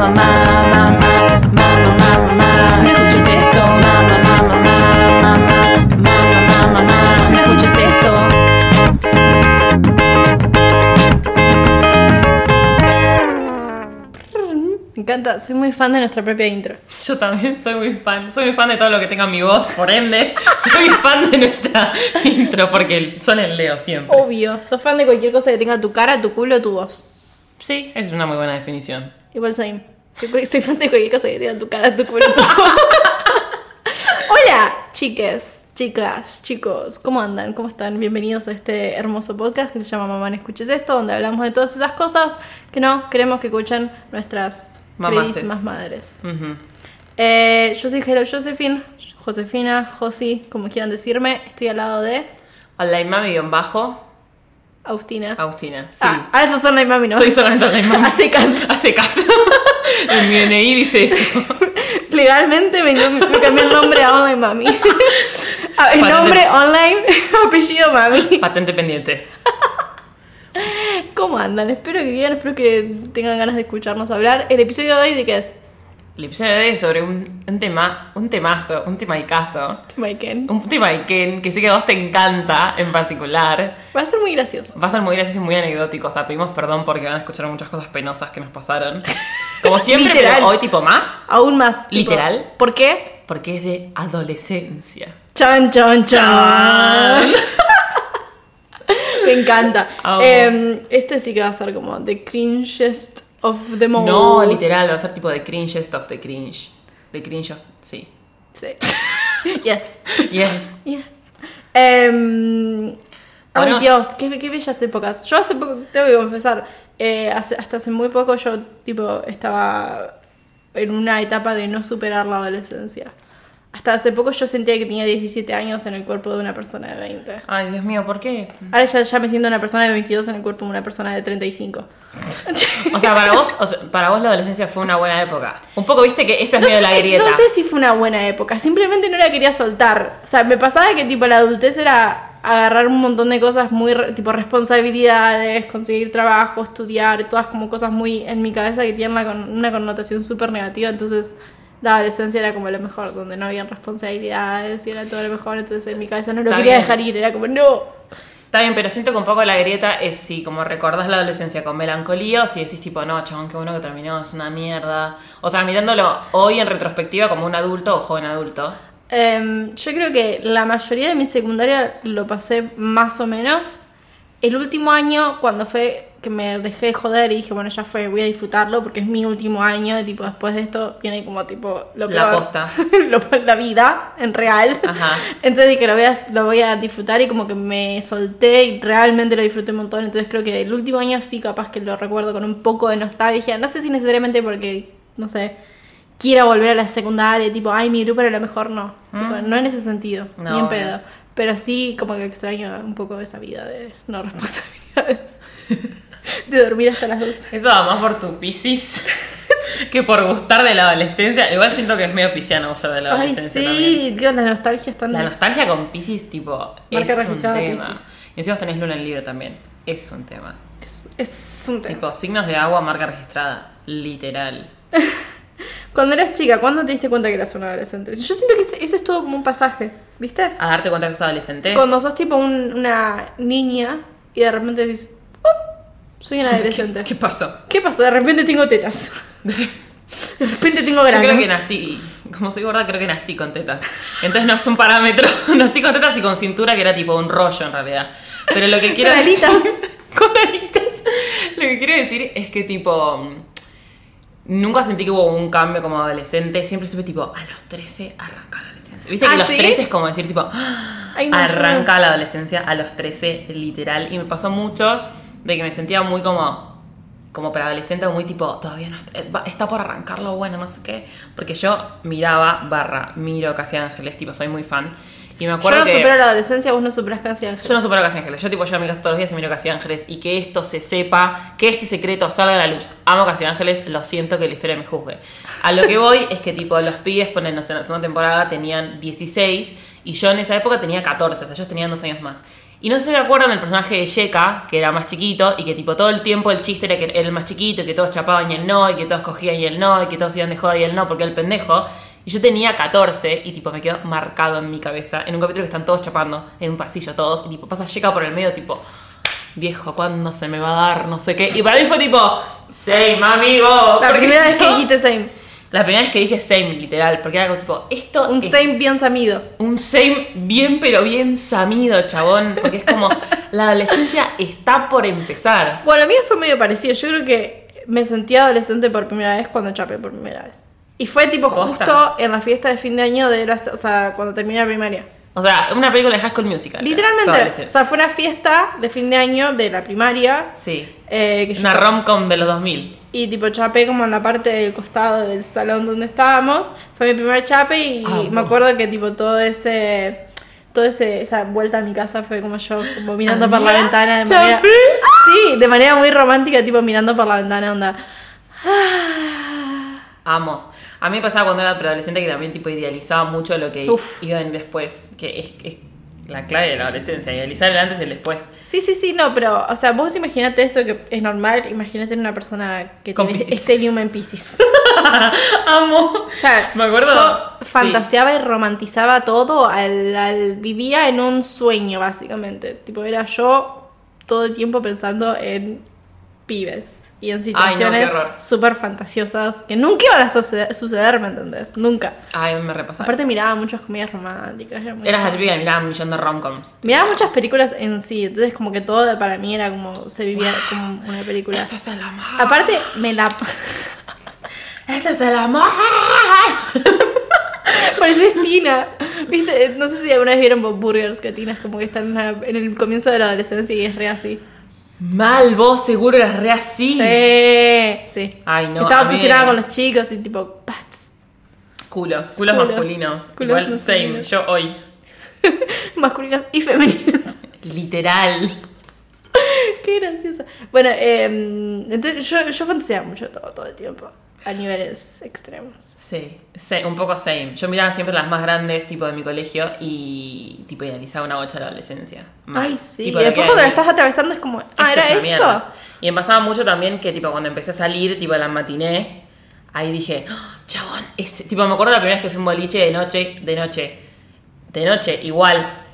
mamá, mamá, mamá, mamá, mamá. No escuches esto, mamá, mamá, mamá, mamá, mamá, mamá. No escuches esto. Me encanta, soy muy fan de nuestra propia intro. Yo también soy muy fan. Soy muy fan de todo lo que tenga mi voz, por ende, soy fan de nuestra intro porque son el Leo siempre. Obvio, sos fan de cualquier cosa que tenga tu cara, tu culo, tu voz. Sí, es una muy buena definición. Igual soy. Soy, soy fan de cualquier cosa que tenga tu cara, tu voz. Hola, chiques, chicas, chicos, ¿cómo andan? ¿Cómo están? Bienvenidos a este hermoso podcast que se llama Mamá, no escuches esto, donde hablamos de todas esas cosas que no queremos que escuchen nuestras queridísimas madres. Ujú. Eh, yo soy Hello Josephine, Josefina, Josi, como quieran decirme. Estoy al lado de Online mami bajo, Agustina. Agustina. Sí. Ah, ahora son la mami, ¿no? Soy solamente online mami. A secas. A secas. en mi DNI dice eso. Legalmente me, me cambié el nombre a Online Mami. Ah, el nombre online, apellido Mami. Patente pendiente. ¿Cómo andan? Espero que bien, espero que tengan ganas de escucharnos hablar. El episodio de hoy, ¿de qué es? El episodio de sobre un, un tema, un temazo, un tema de caso. Maiken. Un tema de Ken que sé que a vos te encanta en particular. Va a ser muy gracioso. Va a ser muy gracioso y muy anecdótico. O sea, pedimos perdón porque van a escuchar muchas cosas penosas que nos pasaron. Como siempre, pero hoy tipo más. Aún más. tipo, ¿Literal? ¿Por qué? Porque es de adolescencia. Chan, chan, chan. Me encanta. Em, este sí que va a ser como the cringest of them all. No, literal, va a ser tipo de cringest of the cringe. The cringe of. Sí. Sí. yes. Yes. Yes. Em, ay Hablemos- Dios, qué, qué bellas épocas. Yo hace poco, tengo que confesar, eh, hace- hasta hace muy poco yo tipo estaba en una etapa de no superar la adolescencia. Hasta hace poco yo sentía que tenía 17 años en el cuerpo de una persona de 20. Ay, Dios mío, ¿por qué? Ahora ya, ya me siento una persona de 22 en el cuerpo de una persona de 35. O sea, para vos, o sea, para vos la adolescencia fue una buena época. Un poco viste que esa es No medio sé, la grieta. no sé si fue una buena época, simplemente no la quería soltar. O sea, me pasaba que tipo la adultez era agarrar un montón de cosas muy tipo responsabilidades, conseguir trabajo, estudiar, todas como cosas muy en mi cabeza que tienen una, una connotación súper negativa, entonces la adolescencia era como lo mejor, donde no habían responsabilidades y era todo lo mejor, entonces en mi cabeza no lo Está quería bien. dejar ir, era como no. Está bien, pero siento que un poco la grieta es si como recordás la adolescencia con melancolía o si decís tipo, no, chabón, qué bueno que terminó, es una mierda. O sea, mirándolo hoy en retrospectiva como un adulto o joven adulto. Em, yo creo que la mayoría de mi secundaria lo pasé más o menos. El último año, cuando fue que me dejé de joder y dije, bueno, ya fue, voy a disfrutarlo porque es mi último año. Y tipo, después de esto viene como tipo lo La peor. posta. Lo- la vida en real. Ajá. Entonces dije, lo voy, a, lo voy a disfrutar y como que me solté y realmente lo disfruté un montón. Entonces creo que el último año sí, capaz que lo recuerdo con un poco de nostalgia. No sé si necesariamente porque, no sé, quiera volver a la secundaria, tipo, ay, mi grupo era lo mejor, no. Tipo, no en ese sentido, Mm. No, ni en pedo. Pero sí, como que extraño un poco esa vida de no responsabilidades. De dormir hasta las 12. Eso va más por tu piscis que por gustar de la adolescencia. Igual siento que es medio pisciano gustar de la Ay, adolescencia también. sí, Dios, la nostalgia es tan... La nostalgia con piscis, tipo, Marca es un tema. Piscis. Y encima tenés luna en libro también. Es un tema. es, es un tema. Tipo, signos de agua, marca registrada. Literal. Cuando eras chica, ¿cuándo te diste cuenta que eras un adolescente? Yo siento que ese, ese es todo como un pasaje, ¿viste? A darte cuenta que sos adolescente. Cuando sos tipo un- una niña y de repente dices, "Oh, soy una adolescente. ¿Qué, qué pasó? ¿Qué pasó? De repente tengo tetas. De repente tengo Yo granos. creo que nací, como soy gorda, creo que nací con tetas. Entonces no es un parámetro. nací con tetas y con cintura que era tipo un rollo en realidad. Pero lo que quiero decir. con alitas. Lo que quiero decir es que tipo. Nunca sentí que hubo un cambio como adolescente. Siempre supe tipo, a los 13 arranca la adolescencia. ¿Viste ¿Ah, que los sí? 13 es como decir tipo. Ay, no, yo arranca la adolescencia a los 13 literal. Y me pasó mucho de que me sentía muy como como preadolescente, muy tipo, todavía no está, eh, está por arrancar lo bueno, no sé qué. Porque yo miraba, barra, miro Casi Ángeles, tipo, soy muy fan. Y me Yo acuerdo no que... supero la adolescencia, vos no superás casi Ángel. Yo no supero Casi Ángeles. Yo tipo llego a mi casa todos los días y miro Casi Ángeles y que esto se sepa, que este secreto salga a la luz. Amo Casi Ángeles, lo siento que la historia me juzgue. A lo que voy es que tipo los pibes, ponen, no sé, en la segunda temporada tenían 16 y yo en esa época tenía 14, o sea, ellos tenían dos años más. Y no sé si acuerdan del personaje de Sheka, que era más chiquito, y que tipo todo el tiempo el chiste era que era el más chiquito, y que todos chapaban y él no, y que todos cogían y él no, y que todos iban de joda y él no, porque era el pendejo. Y yo tenía 14 y tipo me quedó marcado en mi cabeza. En un capítulo que están todos chapando, en un pasillo todos, y tipo pasa Sheka por el medio, tipo, viejo, ¿cuándo se me va a dar? No sé qué. Y para mí fue tipo, same, amigo. La primera vez que dijiste same. La primera vez que dije same, literal, porque era como tipo, esto Un es same bien samido. un same bien pero bien samido, chabón, porque es como la adolescencia está por empezar. Bueno, a mí fue medio parecido. Yo creo que me sentí adolescente por primera vez cuando chapé por primera vez. Y fue tipo justo en la fiesta de fin de año de la, o sea, cuando terminé la primaria. O sea, una película de High School Musical. Literalmente. O sea, fue una fiesta de fin de año de la primaria. sí. eh, que yo Una rom-com de los 2000. Y tipo chapé como en la parte del costado del salón donde estábamos. Fue mi primer chape y Amo. me acuerdo que tipo todo ese... Toda esa vuelta a mi casa fue como yo, como mirando por la ventana de manera... chapé. Sí, de manera muy romántica, tipo mirando por la ventana, onda... Amo. A mí me pasaba cuando era preadolescente que también tipo idealizaba mucho lo que Uf. iba en después, que es, es la clave de la adolescencia, idealizar el antes y el después. Sí, sí, sí, no, pero, o sea, vos imaginate eso que es normal, imagínate una persona que Con tiene Piscis. Stellium en Pisces. Amo. O sea, Me acuerdo- yo sí. fantaseaba y romantizaba todo, al, al- vivía en un sueño, básicamente. Tipo, era yo todo el tiempo pensando en pibes y en no, situaciones horror. súper fantasiosas que nunca iban a suceder, suceder, ¿me entendés? Nunca. Ay, me repasaba. Aparte eso. miraba muchas comedias románticas. era Eras la típica que miraba un millón de romcoms. Miraba muchas películas en sí, entonces como que todo para mí era como, se vivía como una película. Esto es el amor. Aparte, me la... Esto es el amor. Pareces Tina. ¿Viste? No sé si alguna vez vieron Bob Burgers, que Tina es como que está en, en el comienzo de la adolescencia y es re así. Mal, vos seguro eras re así. Sí, sí. Ay, no, Estaba obsesionada con los chicos y tipo, pats. Culos, culos, Culos. masculinos. Culos Igual, same, yo hoy. Masculinos y femeninos. Literal. Qué graciosa. Bueno, eh, entonces yo, yo fantaseaba mucho todo, todo el tiempo. A niveles extremos. Sí, sí, un poco same. Yo miraba siempre las más grandes, tipo de mi colegio, y tipo idealizaba una bocha de la adolescencia. Ay, sí. Tipo, y después cuando la estás atravesando es como, ah, ¿era esto? mierda. Y me pasaba mucho también que, tipo, cuando empecé a salir, tipo, a la matiné, ahí dije, "Ah, chabón, ese-". tipo, me acuerdo la primera vez que fui a un boliche de noche, de noche, de noche, igual,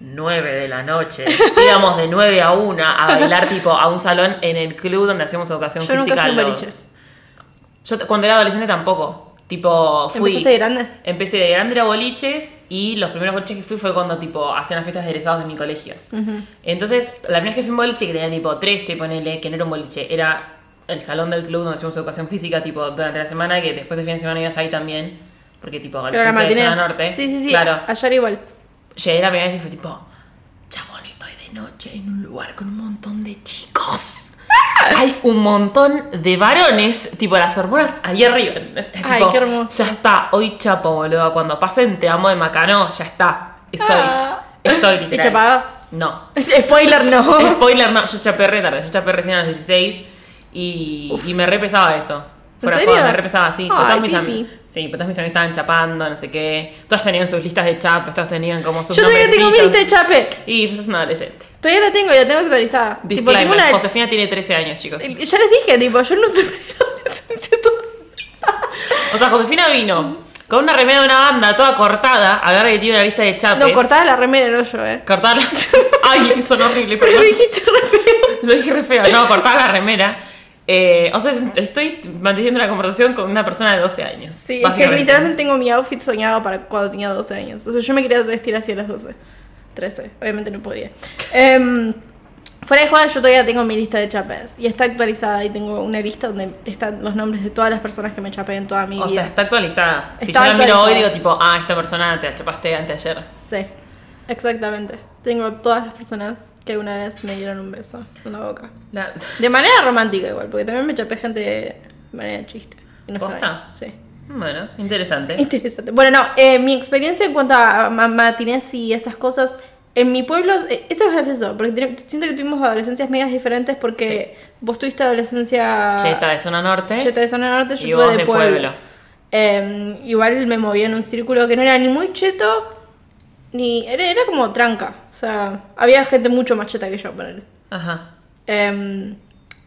9 de la noche. Íbamos de 9 a 1 a bailar, tipo, a un salón en el club donde hacíamos educación Yo nunca física. fui a un los- boliche. Yo cuando era adolescente tampoco. Tipo, fui. ¿Empezaste de grande? Empecé de grande a boliches y los primeros boliches que fui fue cuando tipo hacían las fiestas de egresados de mi colegio. Entonces, la primera vez que fui a un boliche que tenía tipo 13, ponele, que no era un boliche, era el salón del club donde hacíamos educación física, tipo durante la semana, que después de fin de semana ibas ahí también, porque tipo la adolescencia de zona norte. Sí, sí, sí. Claro. Ayer igual. Llegué la primera vez y fue tipo, chabón, estoy de noche en un lugar con un montón de chicos. Hay un montón de varones, tipo las hormonas ahí arriba. Es- es Ay, tipo, qué hermoso. Ya está, hoy chapo, boludo. Cuando pasen te amo de Macano, ya está. Es hoy. Ah. Es hoy, ¿Y literal. chapabas? No. Spoiler, no. Spoiler, no. Yo chapé re tarde. Yo chapé recién a los 16 y, y me repesaba eso. Fuera serio? joda, me repesaba así. Ay, todos mis. Sí, pero todos mis amigos estaban chapando, no sé qué. Todos tenían sus listas de chapes, todos tenían como sus Yo todavía tengo mi lista de chape. Y pues es un adolescente. Todavía la tengo, la tengo actualizada. Tipo, tengo una... Josefina tiene 13 años, chicos. Ya les dije, tipo, yo no superé la adolescencia todavía. O sea, Josefina vino con una remera de una banda toda cortada, a hablar de que tiene una lista de chapes. No, cortada la remera, no yo, eh. Cortada la... Ay, son horrible, Pero perdón. lo dijiste re feo. Lo dije re feo. No, cortar la remera. Eh, o sea, estoy manteniendo una conversación con una persona de 12 años. Sí, es que básicamente. literalmente tengo mi outfit soñado para cuando tenía 12 años. O sea, yo me quería vestir así a las 12. 13, obviamente no podía. Em, fuera de joda, yo todavía tengo mi lista de chapes. Y está actualizada y tengo una lista donde están los nombres de todas las personas que me chapé en toda mi O vida. sea, está actualizada. si yo la miro hoy, digo tipo, ah, esta persona te la chapaste anteayer. Sí, exactamente. Tengo todas las personas que alguna vez me dieron un beso en la boca. La... De manera romántica igual, porque también me chapé gente de manera chiste. Y no. Sí. Bueno, interesante. Interesante. Bueno, no, eh, mi experiencia en cuanto a ma- matinés y esas cosas, en mi pueblo, eh, eso es gracioso, porque siento que tuvimos adolescencias medias diferentes porque vos tuviste adolescencia Cheta de zona norte. cheta de zona norte, yo Y tuve vos de, pueblo. pueblo. Eh, igual me movía en un círculo que no era ni muy cheto ni. Era, era como tranca. O sea, había gente mucho más cheta que yo, ponele. Ajá. Em,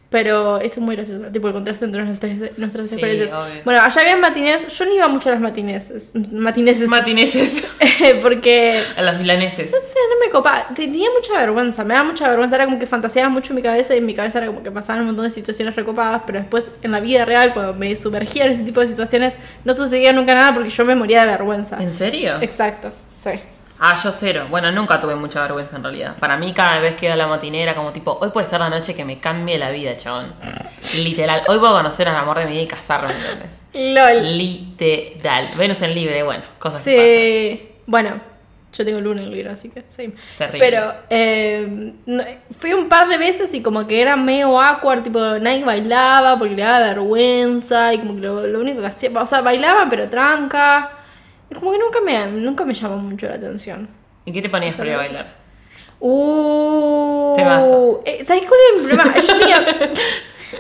pero eso es muy gracioso, tipo el contraste entre nuestras, nuestras Sí, experiencias. obvio. Bueno, allá había matinés, yo no iba mucho a las matinés, matineses, Matineses. porque, A los milaneses. no sé, no me copaba, tenía mucha vergüenza, me da mucha vergüenza, era como que fantaseaba mucho en mi cabeza y en mi cabeza era como que pasaban un montón de situaciones recopadas, pero después en la vida real, cuando me sumergía en ese tipo de situaciones, no sucedía nunca nada porque yo me moría de vergüenza. ¿En serio? Exacto, sí. Ah, yo cero. Bueno, nunca tuve mucha vergüenza en realidad. Para mí, cada vez que iba a la matinera, como tipo, hoy puede ser la noche que me cambie la vida, chabón. Literal. Hoy puedo conocer al amor de mi vida y casarme, ¿entendés? LOL. Literal. Venus en libre, bueno, cosas que pasan. Sí. Bueno, yo tengo luna en libro, así que sí. Terrible. Pero eh, no- fui un par de veces y como que era medio awkward, tipo, nadie bailaba porque le daba vergüenza y como que lo, lo único que hacía, o sea, bailaba pero tranca. Como que nunca me, nunca me llamó mucho la atención. ¿Y qué te ponías para ir a bailar? Uh, Temazo. eh, ¿Sabes cuál es el problema? Yo tenía...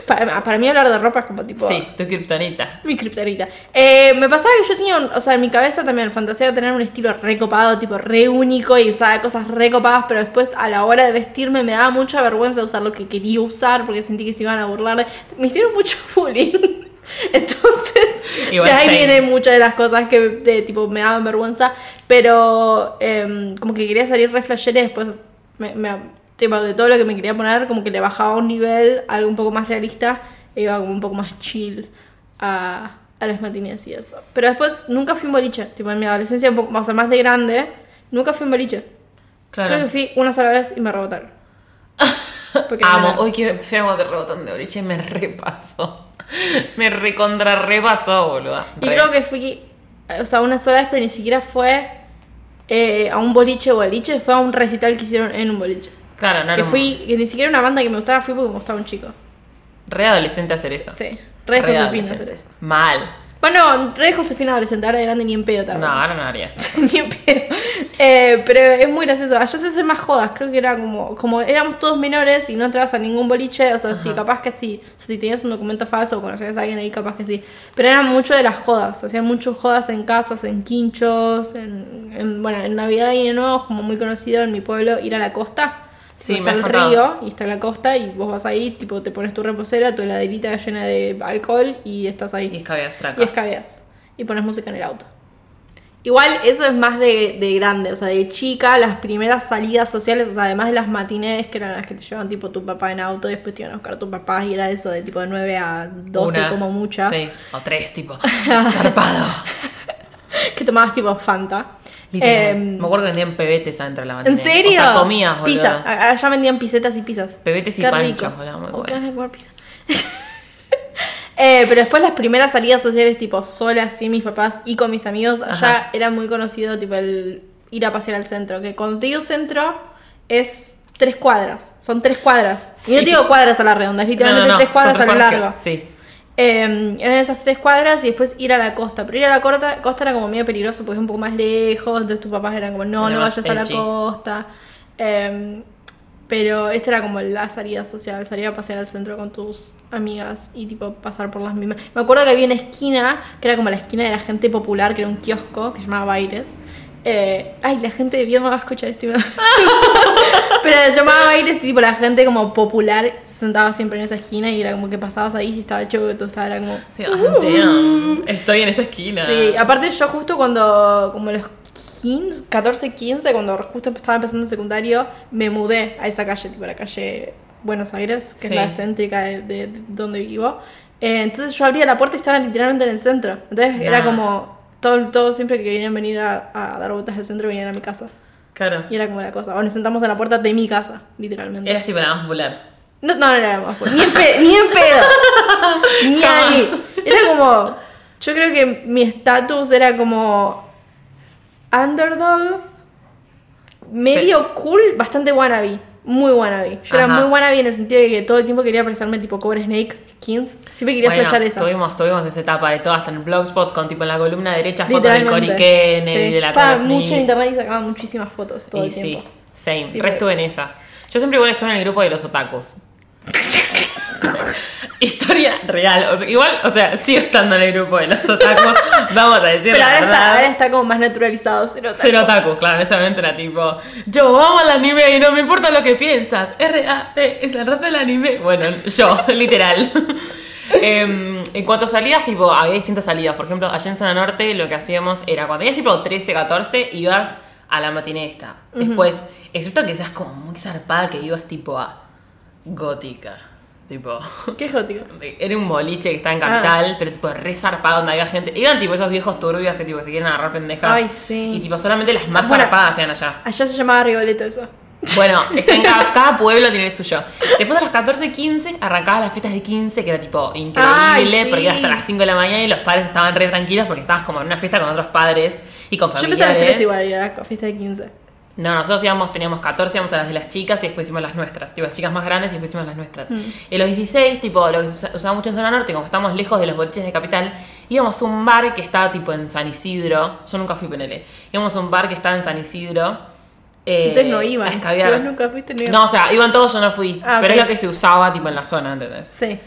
para, para mí hablar de ropa es como tipo... Sí, tu kriptonita. Mi kriptonita. Eh, me pasaba que yo tenía, un- o sea, en mi cabeza también fantasía de tener un estilo recopado, tipo re único y usaba cosas recopadas, pero después a la hora de vestirme me daba mucha vergüenza usar lo que quería usar porque sentí que se iban a burlar. Me hicieron mucho bullying. Entonces, de ahí vienen muchas de las cosas que de, tipo me daban vergüenza, pero em, como que quería salir re y después me, me- tipo, de todo lo que me quería poner, como que le bajaba un nivel, algo un poco más realista, e iba como un poco más chill a, a las matines y eso. Pero después nunca fui un boliche, tipo en mi adolescencia, un poco, o sea, más de grande, nunca fui un boliche. Creo que Claro. fui una sola vez y me rebotaron. Porque Amo. Hoy que feo cuando te rebotan de boliche me repasó. Me recontra repasó, boluda. Y Re. creo que fui, o sea, una sola vez, pero ni siquiera fue eh, a un boliche boliche, fue a un recital que hicieron en un boliche. Claro, no que era fui, que ni siquiera una banda que me gustaba, fui porque me gustaba un chico. Re adolescente hacer eso. Sí, re Re Josefina adolescente. hacer eso. Mal. Bueno, re Josefina adolescente, ahora de grande ni en pedo tal No, ahora no harías eso. Ni en pedo. Eh, pero es muy gracioso. Allá se hacen más jodas. Creo que era como. Como éramos todos menores y no entrabas a ningún boliche. O sea, sí, capaz que sí. O sea, si tenías un documento falso o conocías a alguien ahí, capaz que sí. Pero eran mucho de las jodas. Hacían muchas jodas en casas, en quinchos. En, en- bueno, en Navidad y en Nuevo, como muy conocido en mi pueblo, ir a la costa. Sí, está el contado. río y está la costa y vos vas ahí, tipo, te pones tu reposera, tu heladerita llena de alcohol y estás ahí. Y escabeas traca. Y escabeas. Y pones música en el auto. Igual eso es más de, de grande, o sea, de chica, las primeras salidas sociales, o sea, además de las matinés, que eran las que te llevaban tipo tu papá en auto y después te iban a buscar tu papá y era eso de tipo de 9 a 12 Una. como mucha. Sí, o tres, tipo. Zarpado. Que tomabas tipo Fanta. Em, Me acuerdo que vendían pebetes adentro de la ¿En matinee. serio? O sea, comías, boludo. Pizza. Allá vendían pisetas y pizzas. Pebetes y panchos, boludo, muy Oh, bueno. ganas de comer pizza. Eh, pero después las primeras salidas sociales, tipo solas, sin mis papás y con mis amigos, allá Ajá. era muy conocido, tipo el ir a pasear al centro. Que cuando te digo centro, es tres cuadras. Son tres cuadras. Y no te digo cuadras a la redonda, es literalmente tres cuadras a lo largo. Sí. Eh, eran esas tres cuadras y después ir a la costa. Pero ir a la costa, costa era como medio peligroso porque es un poco más lejos. Entonces tus papás eran como, no, Era no vayas a la edgy. costa. Eh, pero esa era como la salida social, salir a pasear al centro con tus amigas y tipo pasar por las mismas. Me acuerdo que había una esquina, que era como la esquina de la gente popular, que era un kiosco que se llamaba Baires. Eh, ay, la gente de bien me va a escuchar esto. y me da- Pero se llamaba Baires, tipo la gente como popular se sentaba siempre en esa esquina y era como que pasabas ahí si estaba que tú estabas, era como... Ah, damn, Estoy en esta esquina. Sí, aparte yo justo cuando, como los 15, 14, 15, cuando justo estaba empezando el secundario, me mudé a esa calle, tipo la calle Buenos Aires, que Sí. es la céntrica de, de- de donde vivo. Eh, entonces yo abría la puerta y estaba literalmente en el centro. Entonces era como, todo, todo siempre que querían venir a, a dar vueltas al centro venían a mi casa. Claro. Y era como la cosa. O nos sentamos en la puerta de mi casa, literalmente. Eras tipo la más popular. No, no, no era más fuerte. Ni en pedo. Ni en pedo. ni Jamás. ahí. Era como. Yo creo que mi estatus era como. Underdog. Medio cool, bastante wannabe. Muy wannabe. Yo era muy wannabe en el sentido de que todo el tiempo quería parecerme tipo Cover Snake Skins. Siempre quería Bueno, flashear esa. Tuvimos, tuvimos esa etapa de todo, hasta en el Blogspot, con tipo en la columna derecha fotos de Literalmente. Cory Kennedy, Sí. de la estaba mucho en internet y sacaba muchísimas fotos todo Y el sí, tiempo. same. Tipo- Re estuve en esa. Yo siempre igual estuve en el grupo de los otakus. Historia real. O sea, igual, o sea, sigo estando en el grupo de los otakus. vamos a decir Pero la ahora está, ahora está como más naturalizado. Cero otaku. Ser otaku, claro, en ese momento era tipo, yo amo el anime y no me importa lo que piensas. R-A-P es el rap del anime. Bueno, yo, literal. Em, en cuanto a salidas, tipo, había distintas salidas. Por ejemplo, allá en Zona Norte lo que hacíamos era cuando tenías tipo 13, 14, ibas a la matiné esta. Después, excepto que seas como muy zarpada, que ibas tipo a gótica. Tipo, ¿Qué es gótico? era un boliche que está en capital, pero tipo re zarpado donde había gente. Iban tipo esos viejos turbios que tipo se quieren agarrar pendejas. Ay, sí. Y tipo solamente las más Bueno. zarpadas hacían allá. Allá se llamaba Rigoletto eso. Bueno, está en cada, cada pueblo tiene el suyo. Después de las 14, 15, arrancaban las fiestas de 15, que era tipo increíble, Ay, sí. porque era hasta las 5 de la mañana y los padres estaban re tranquilos porque estabas como en una fiesta con otros padres y con Yo familiares. las 3 igual, y era la fiesta de 15. No, nosotros íbamos, teníamos 14, íbamos a las de las chicas y después hicimos las nuestras. Tipo, las chicas más grandes y después hicimos las nuestras. Mm. En los 16, tipo, lo que se usa- usaba mucho en zona norte, como estamos lejos de los boliches de capital, íbamos a un bar que estaba tipo en San Isidro. Yo nunca fui PNL. Íbamos a un bar que estaba en San Isidro. eh, Entonces no iban. Si vos nunca fuiste, no iban. No, o sea, iban todos, yo no fui. Ah, pero es lo que se usaba tipo en la zona, ¿entendés? Sí.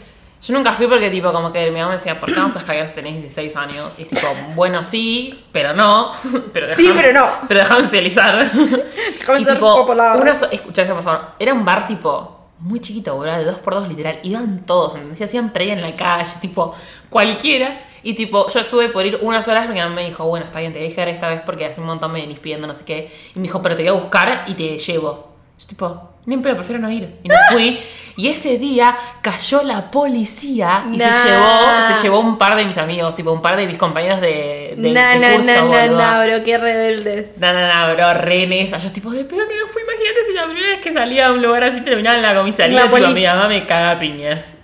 Yo nunca fui porque tipo como que mi mamá me decía, ¿por qué vamos a escabiar si tenés 16 años? Y es tipo, bueno, sí, pero no. Pero Sí, dejame- pero no. Pero déjame socializar. Déjame ser tipo, popular. una so- escuchá, por favor. Era un bar tipo muy chiquito, boludo, de 2x2 literal. Iban todos, ¿entendés? Hacían previa en la calle, tipo, cualquiera. Y tipo, yo estuve por ir unas horas, mi mamá me dijo, bueno, está bien, te voy a dejar esta vez porque hace un montón me venís pidiendo no sé qué. Y me dijo, pero te voy a buscar y te llevo. Yo tipo, ni en pedo, prefiero no ir. Y no fui. Y ese día cayó la policía y Nah. se llevó se llevó un par de mis amigos, tipo un par de mis compañeros de, de, Na, de curso, bro, qué rebeldes. No, no, no, bro, re en esa. Yo tipo, de pedo que no fui. Imagínate si la primera vez que salía a un lugar así terminaba en la comisaría. La tipo, mi mamá me caga piñas.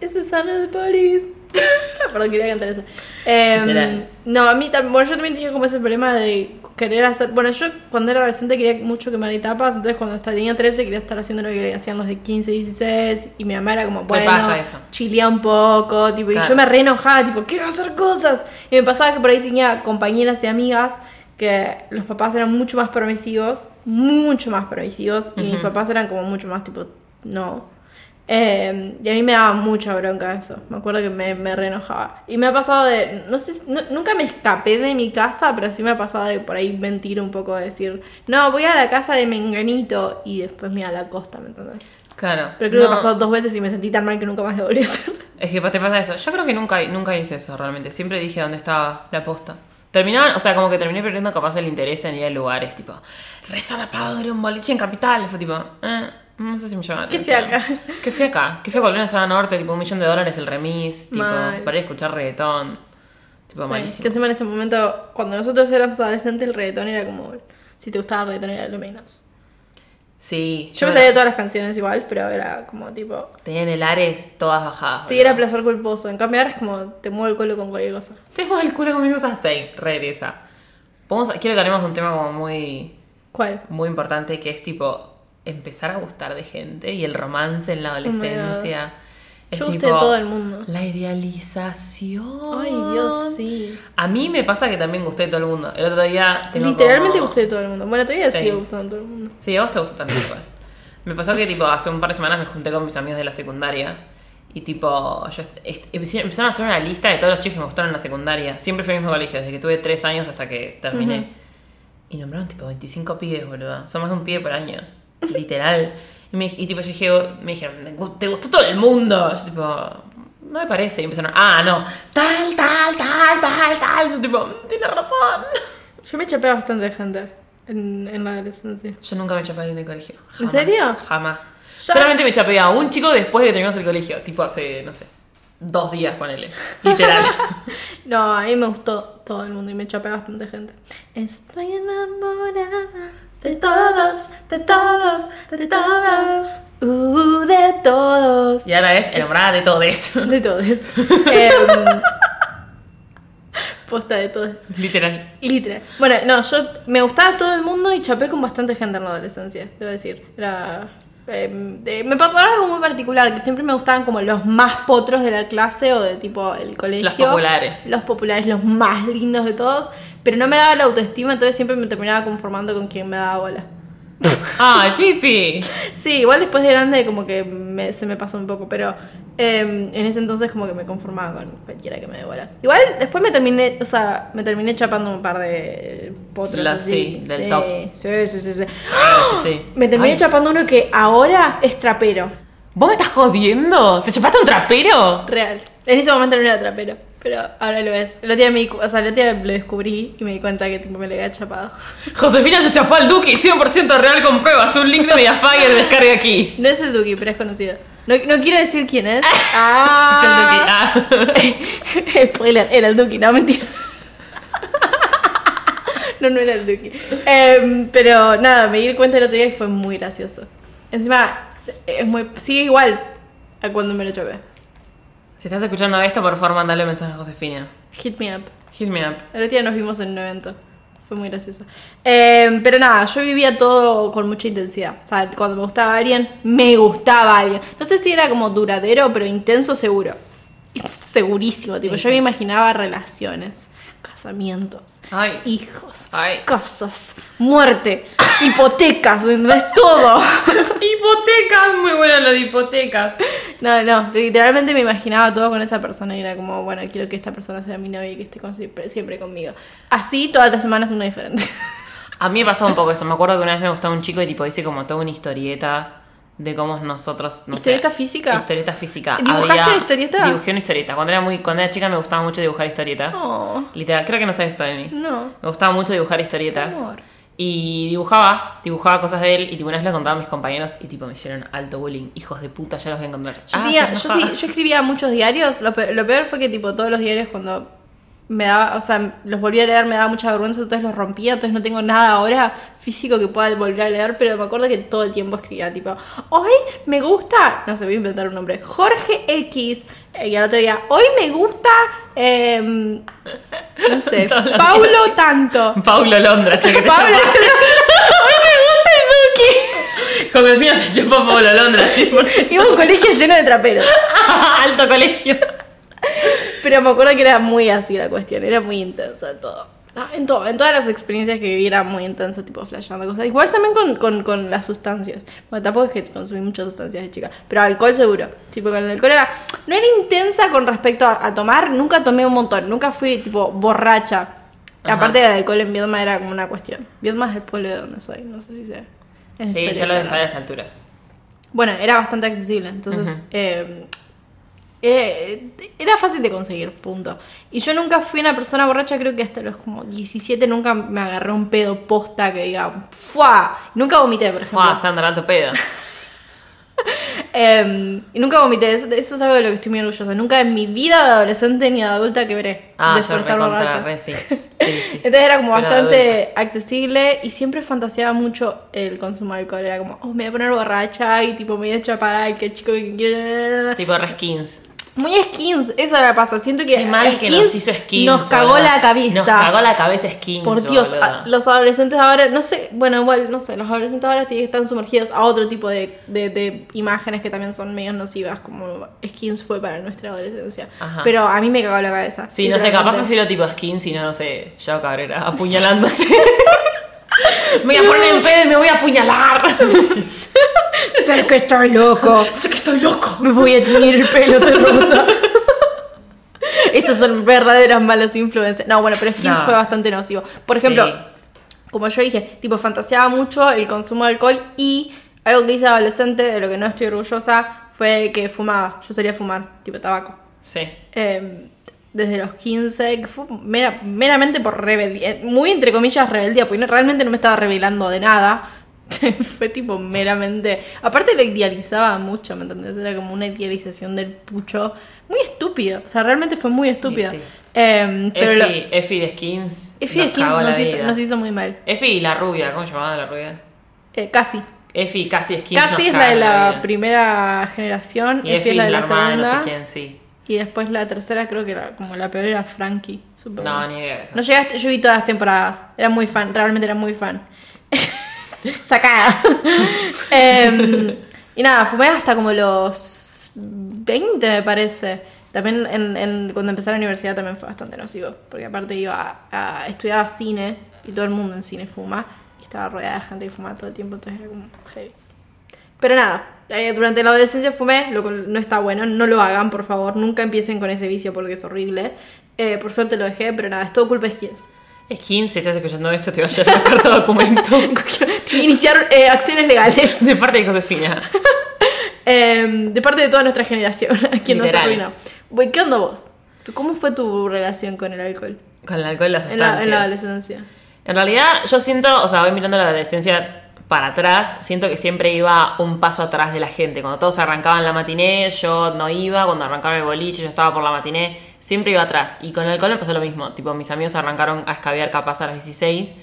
Ese sano de París. Perdón, quería cantar eso. Em, no, a mí también, bueno, yo también tenía como ese problema de querer hacer, bueno, yo cuando era adolescente quería mucho quemar etapas, entonces cuando hasta tenía 13 quería estar haciendo lo que hacían los de 15, 16 y mi mamá era como, bueno, pasa eso. chilea un poco, tipo, y yo me re enojaba, tipo, quiero hacer cosas. Y me pasaba que por ahí tenía compañeras y amigas que los papás eran mucho más permisivos, mucho más permisivos, y mis papás eran como mucho más tipo, no. Eh, y a mí me daba mucha bronca eso. Me acuerdo que me, me re enojaba. Y me ha pasado de. No sé, no- nunca me escapé de mi casa, pero sí me ha pasado de por ahí mentir un poco, de decir, no, voy a la casa de Menganito y después me iba a la costa, ¿me entendés? Claro. Pero creo No, que pasó dos veces y me sentí tan mal que nunca más lo volví a hacer. Es que te pasa eso. Yo creo que nunca, nunca hice eso realmente. Siempre dije dónde estaba la posta. Terminaban, o sea, como que terminé perdiendo capaz el interés en ir a lugares, tipo, re zarpado, era un boliche en capital. Fue tipo, eh, no sé si me llama la ¿Qué fui acá? ¿Qué fui acá? ¿Qué fui a volver a Zona Norte? Tipo, un millón de dólares el remis, tipo, Mal. para ir a escuchar reggaetón. Tipo, Sí, malísimo. Que encima en ese momento, cuando nosotros éramos adolescentes, el reggaetón era como. Si te gustaba el reggaetón era lo menos. Sí. Yo me sabía todas las canciones igual, pero era como tipo. Tenían el Ares todas bajadas. Sí, era placer culposo. En cambio ahora es como te mueve el culo con cualquier cosa. Tengo el culo conmigo a 6, regresa. Vamos a- quiero que hablemos de un tema como muy, ¿Cuál? muy importante que es tipo empezar a gustar de gente y el romance en la Oh adolescencia. es Yo gusté tipo de todo el mundo. La idealización. Ay, Dios, sí. A mí me pasa que también gusté de todo el mundo. El otro día Literalmente como- gusté de todo el mundo. Bueno, todavía Sí. sigo gustando de todo el mundo. Sí, a vos te gustó también igual. Me pasó que tipo hace un par de semanas me junté con mis amigos de la secundaria y tipo yo empezaron a hacer una lista de todos los chicos que me gustaron en la secundaria. Siempre fui al mismo colegio, desde que tuve 3 años hasta que terminé. Y nombraron tipo 25 pibes, boludo. Son más de un pibe por año. Literal. Y, me, y tipo yo dije, me dijeron, ¿te gustó todo el mundo? Yo tipo, no me parece. Y empezaron, ah, no, tal, tal, tal, tal, tal. Yo tipo, "Mm, tienes razón. Yo me chapé a bastante gente en, en la adolescencia. Yo nunca me chapé a alguien del colegio. ¿En serio? Jamás. Solamente me chapé a un chico después de que terminamos el colegio. Tipo hace, no sé, dos días con él. Literal. No, a mí me gustó todo el mundo y me chapé a bastante gente. Estoy enamorada de todos, de todos, de todos. Uh, de todos. y ahora es enamorada de todo eso. De todos. Em, posta de todos. Literal. Literal. Bueno, no, yo me gustaba todo el mundo y chapé con bastante gente en la adolescencia, debo decir. Era. eh, de- me pasaba algo muy particular, que siempre me gustaban como los más potros de la clase o de tipo el colegio. Los populares. Los populares, los más lindos de todos. Pero no me daba la autoestima, entonces siempre me terminaba conformando con quien me daba bola. Ay, Pipi. Sí, igual después de grande como que me- se me pasó un poco, pero Eh, en ese entonces como que me conformaba con cualquiera que me dé bola. Igual después me terminé, o sea, me terminé chapando un par de potros La- así. sí, del top. Sí, sí, sí, sí. Sí, sí. Me terminé Ay, chapando uno que ahora es trapero. ¿Vos me estás jodiendo? ¿Te chupaste un trapero? Real. En ese momento no era trapero, pero ahora lo es. El otro día, me di cu- o sea, el otro día lo descubrí y me di cuenta que tipo, me lo había chapado. Josefina se chapó al Duque 100% real con pruebas. Un link de Mediafire descargue aquí. No es el Duki, pero es conocido. No, no quiero decir quién es. Es Ah. el Duque. Ah. Spoiler, era el Duki, no mentira. no, no era el Duki. Em, pero nada, me di cuenta el otro día y fue muy gracioso. Encima, es muy, sigue igual a cuando me lo chapé. Si estás escuchando esto, por favor, mandale un mensaje a Josefina. Hit me up. Hit me up. El otro día nos vimos en un evento. Fue muy gracioso. Em, pero nada, yo vivía todo con mucha intensidad. O sea, cuando me gustaba alguien, me gustaba alguien. No sé si era como duradero, pero intenso seguro. Segurísimo, tipo, Sí, yo me imaginaba relaciones, casamientos, Ay. hijos, Ay. casas, muerte, hipotecas, es todo. Hipotecas, muy bueno lo de hipotecas. No, no, literalmente me imaginaba todo con esa persona y era como, bueno, quiero que esta persona sea mi novia y que esté con- siempre, siempre conmigo. Así todas las semanas una diferente. A mí me pasó un poco eso. Me acuerdo que una vez me gustaba un chico y tipo hice como toda una historieta de cómo nosotros. No sé, ¿Historieta física? Historieta física. ¿Dibujaste Había- historieta? Dibujé una historieta. Cuando era muy, cuando era chica me gustaba mucho dibujar historietas. Oh. Literal, creo que no sabes esto de mí. No. Me gustaba mucho dibujar historietas. Amor. Y dibujaba, dibujaba cosas de él y tipo una vez lo contaba a mis compañeros y tipo me hicieron alto bullying. Hijos de puta, ya los voy a encontrar. Yo, Ah, tenía- yo, sí, yo escribía muchos diarios. Lo pe- lo peor, fue que tipo todos los diarios cuando me daba, o sea, los volví a leer me daba mucha vergüenza, entonces los rompía, entonces no tengo nada ahora físico que pueda volver a leer, pero me acuerdo que todo el tiempo escribía tipo, hoy me gusta, no sé, voy a inventar un nombre, Jorge X, eh, y al otro día, hoy me gusta, em, no sé, Paulo días. tanto. Pablo Londra, ese que te Pablo, hoy me gusta el Duki. Josefina se chupó a Pablo Londra, 100%. Iba a un colegio lleno de traperos. Alto colegio. Pero me acuerdo que era muy así la cuestión, era muy intensa todo. Ah, En, todo, en todas las experiencias que viví era muy intensa, tipo flasheando cosas. Igual también con, con, con las sustancias. Bueno, tampoco es que consumí muchas sustancias de chica, pero alcohol seguro. Tipo, con el alcohol era. No era intensa con respecto a, a tomar, nunca tomé un montón, nunca fui tipo borracha. Ajá. Aparte del alcohol en Viedma era como una cuestión. Viedma es el pueblo de donde soy, no sé si sé. Sí, ya lo saber a esta altura. Bueno, era bastante accesible, entonces eh, eh, era fácil de conseguir, punto. Y yo nunca fui una persona borracha, creo que hasta los como 17 nunca me agarré un pedo posta que diga, ¡fua! Nunca vomité, por ejemplo. Fua, Sandra, alto pedo. Eh, y nunca vomité, eso, eso es algo de lo que estoy muy orgullosa. Nunca en mi vida de adolescente ni de adulta quebré Ah, después yo de estar recontra, borracha. re sí. Sí, sí. Entonces era como Pero de bastante accesible y siempre fantaseaba mucho el consumo de alcohol. Era como, oh, me voy a poner borracha y tipo me voy a chapar al que chico que quiere. Tipo reskins. Muy skins, eso ahora pasa. Siento que, Qué mal que skins nos hizo skins. nos cagó la cabeza. Nos cagó la cabeza skins. Por Dios, a- los adolescentes ahora, no sé, bueno, igual, no sé, los adolescentes ahora están sumergidos a otro tipo de, de- de imágenes que también son medio nocivas, como skins fue para nuestra adolescencia. Ajá. Pero a mí me cagó la cabeza. Sí, no sé, capaz prefiero tipo skins y no, no sé, yo Cabrera apuñalándose. me voy a poner en pedo y me voy a apuñalar. Sé que estoy loco. sé que estoy loco. Me voy a teñir el pelo de rosa. Esas son verdaderas malas influencias. No, bueno, pero Skins No. fue bastante nocivo. Por ejemplo, Sí. como yo dije, tipo, fantaseaba mucho el consumo de alcohol y algo que hice adolescente, de lo que no estoy orgullosa, fue que fumaba. Yo solía fumar, tipo tabaco. Sí. Eh, desde los 15, que fue mera- meramente por rebeldía, eh, muy entre comillas rebeldía, porque no- realmente no me estaba rebelando de nada. fue tipo meramente. Aparte lo idealizaba mucho, ¿me entendés? Era como una idealización del pucho. Muy estúpido, o sea, realmente fue muy estúpido. sí. Eh, pero lo, Efi, Efi de skins. Efi de Skins nos hizo, vida. nos hizo muy mal. Efi y la rubia, ¿cómo se llamaba la rubia? Eh, casi. Efi casi skins. Casi es la de la primera generación, Y Efi es la de la, segunda. no sé quién, sí. Y después la tercera creo que era como la peor era Frankie, supongo. No, ni idea. de eso. No llegaste, yo vi todas las temporadas. Era muy fan, realmente era muy fan. Sacada. Em, y nada, fumé hasta como los 20, me parece. También en, en- cuando empecé la universidad también fue bastante nocivo. Porque aparte iba a, a estudiaba cine y todo el mundo en cine fuma. Y estaba rodeada de gente que fumaba todo el tiempo, entonces era como heavy. Pero nada, eh, durante la adolescencia fumé, lo cual no está bueno, no lo hagan, por favor, nunca empiecen con ese vicio porque es horrible. Eh, por suerte lo dejé, pero nada, es todo culpa de skins. Skins, si estás escuchando esto, te va a llegar una carta documento Iniciar eh, acciones legales. de parte de Josefina. Eh, de parte de toda nuestra generación, a quien nos arruinó. Voy, ¿Qué onda vos? ¿Tú- ¿Cómo fue tu relación con el alcohol? Con el alcohol y las En sustancias. la, en la adolescencia. En realidad, yo siento, o sea, voy mirando la adolescencia para atrás, siento que siempre iba un paso atrás de la gente. Cuando todos arrancaban la matiné, yo no iba. Cuando arrancaba el boliche, yo estaba por la matiné. Siempre iba atrás. Y con el alcohol me pasó lo mismo. Tipo, mis amigos arrancaron a escabiar capaz a los 16.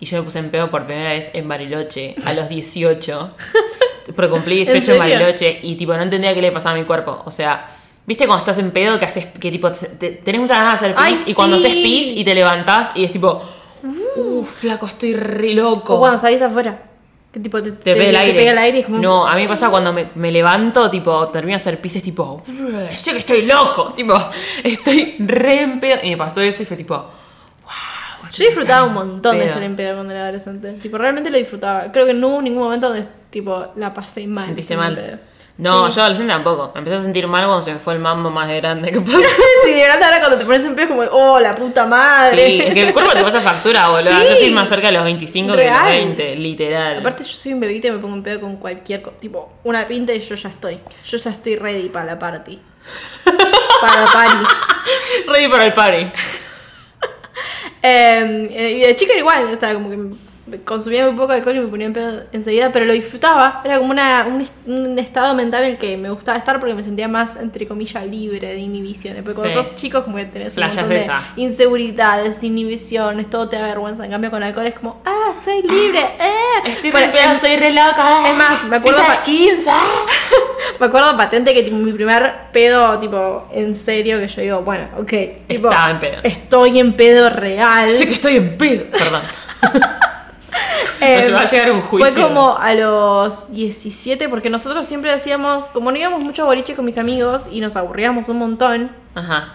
Y yo me puse en pedo por primera vez en Bariloche a los 18. Porque cumplí 18 en? Bariloche. Y tipo, no entendía qué le pasaba a mi cuerpo. O sea... ¿Viste cuando estás en pedo que haces que tipo te- te- tenés muchas ganas de hacer Ay, pis y cuando haces pis y te levantás y es tipo Uh, flaco, estoy re loco. O cuando salís afuera. Que tipo te, te, pega el aire. pega el aire y es como. No, a mí me pasa cuando me, me levanto, tipo, termino de hacer pis, es tipo, sé que estoy loco, tipo, estoy re en pedo. Y me pasó eso y fue tipo, wow. Yo disfrutaba un montón de estar en pedo cuando era adolescente. Tipo, realmente lo disfrutaba. Creo que no hubo ningún momento donde, tipo, la pasé mal. ¿Sentiste mal? pedo. No, Sí. yo adolescente tampoco. Me empecé a sentir mal cuando se me fue el mambo más grande que pasó. Sí, de verdad ahora cuando te pones en pedo es como, oh, la puta madre. Sí, es que el cuerpo te pasa factura, boludo. Sí. Yo estoy más cerca de los 25 que de los Real. 20, literal. Aparte yo soy un bebito y me pongo en pedo con cualquier cosa. Tipo, una pinta y yo ya estoy. Yo ya estoy ready para la party. para la party. Ready para el party. Eh, eh, y de chica igual, o sea, como que consumía muy poco alcohol y me ponía en pedo enseguida, pero lo disfrutaba. Era como una, un, est- un estado mental en el que me gustaba estar porque me sentía más, entre comillas, libre de inhibiciones. Porque cuando Sí. sos chico, como que tenés un montón de inseguridades, inhibiciones, todo te avergüenza. En cambio, con alcohol es como, ah, soy libre, eh. Estoy Bueno, re pedo, en- soy re loca. Es más, me acuerdo Fiesta pa- de 15. Me acuerdo patente que tipo, mi primer pedo, tipo, en serio, que yo digo, bueno, ok. Tipo, Estaba en pedo. Estoy en pedo real. Sé que estoy en pedo. Perdón. Eh, Nos va a llegar un juicio. Fue como a los 17, porque nosotros siempre hacíamos, como no íbamos mucho boliche con mis amigos y nos aburríamos un montón, Ajá.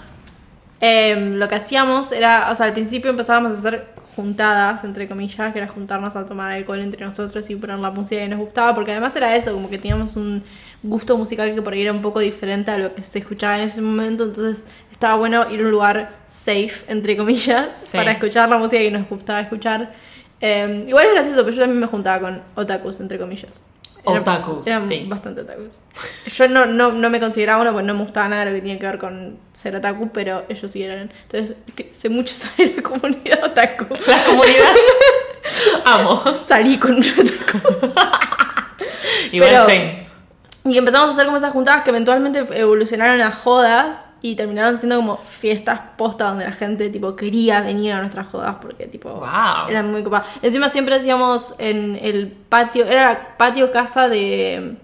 eh, lo que hacíamos era, o sea, al principio empezábamos a hacer juntadas, entre comillas, que era juntarnos a tomar alcohol entre nosotros y poner la música que nos gustaba, porque además era eso, como que teníamos un gusto musical que por ahí era un poco diferente a lo que se escuchaba en ese momento, entonces estaba bueno ir a un lugar safe, entre comillas, Sí. para escuchar la música que nos gustaba escuchar. Eh, igual es gracioso, pero yo también me juntaba con otakus, entre comillas. Otakus, eran sí. bastante otakus. Yo no, no, no me consideraba uno porque no me gustaba nada lo que tenía que ver con ser otaku, pero ellos sí eran. Entonces, sé mucho sobre la comunidad otaku. La comunidad. Amo. Salí con un otaku. Igual Pero- sí. Y empezamos a hacer como esas juntadas que eventualmente evolucionaron a jodas y terminaron siendo como fiestas posta donde la gente tipo quería venir a nuestras jodas porque tipo Wow. eran muy copadas. Encima siempre hacíamos en el patio, era la patio casa de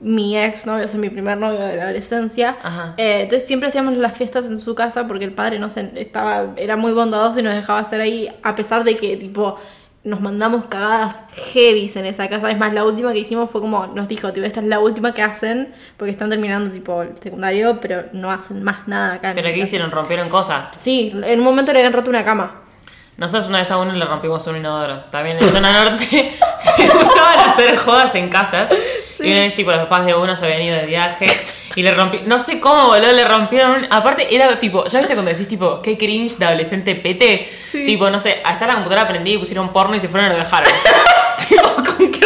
mi ex novio, o sea, mi primer novio de la adolescencia. Ajá. Eh, entonces siempre hacíamos las fiestas en su casa porque el padre no sé, estaba, era muy bondadoso y nos dejaba hacer ahí, a pesar de que tipo nos mandamos cagadas heavies en esa casa. Es más, la última que hicimos fue como, nos dijo, tipo, esta es la última que hacen porque están terminando tipo el secundario, pero no hacen más nada acá. en ¿Pero qué casa". hicieron? ¿Rompieron cosas? Sí, en un momento le habían roto una cama. Nosotros una vez a uno le rompimos un inodoro. También en zona norte se usaban hacer jodas en casas. Y una vez, tipo, los papás de uno se habían ido de viaje y le rompí. No sé cómo, boludo, le rompieron. un- Aparte, era tipo, ¿ya viste cuando decís, tipo, qué cringe de adolescente pete? Sí. Tipo, no sé, hasta la computadora prendí y pusieron porno y se fueron y lo dejaron. tipo, ¿con qué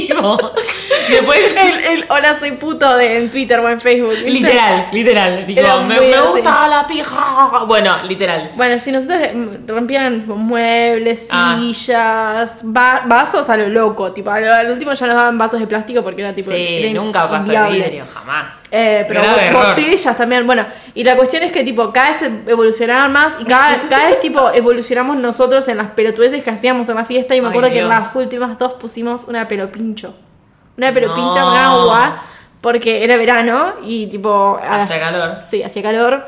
Después. El, el hola soy puto de, en Twitter o en Facebook. ¿viste? Literal, literal. Me, me gusta la pija. Bueno, literal. Bueno, si nosotros mm, rompían muebles, Ah. sillas, va- vasos a lo loco, tipo, al, al último ya nos daban vasos de plástico porque era tipo. Sí, nunca pasó el vidrio, jamás. Eh, pero Grave bo- error. botellas también, bueno, y la cuestión es que tipo cada vez evolucionaban más y cada, cada vez tipo evolucionamos nosotros en las pelotudeces que hacíamos en la fiesta y me Ay, acuerdo que en las últimas dos pusimos una pelopincho. Una pelopincha No. con agua porque era verano y tipo... Hacía calor. Sí, hacía calor.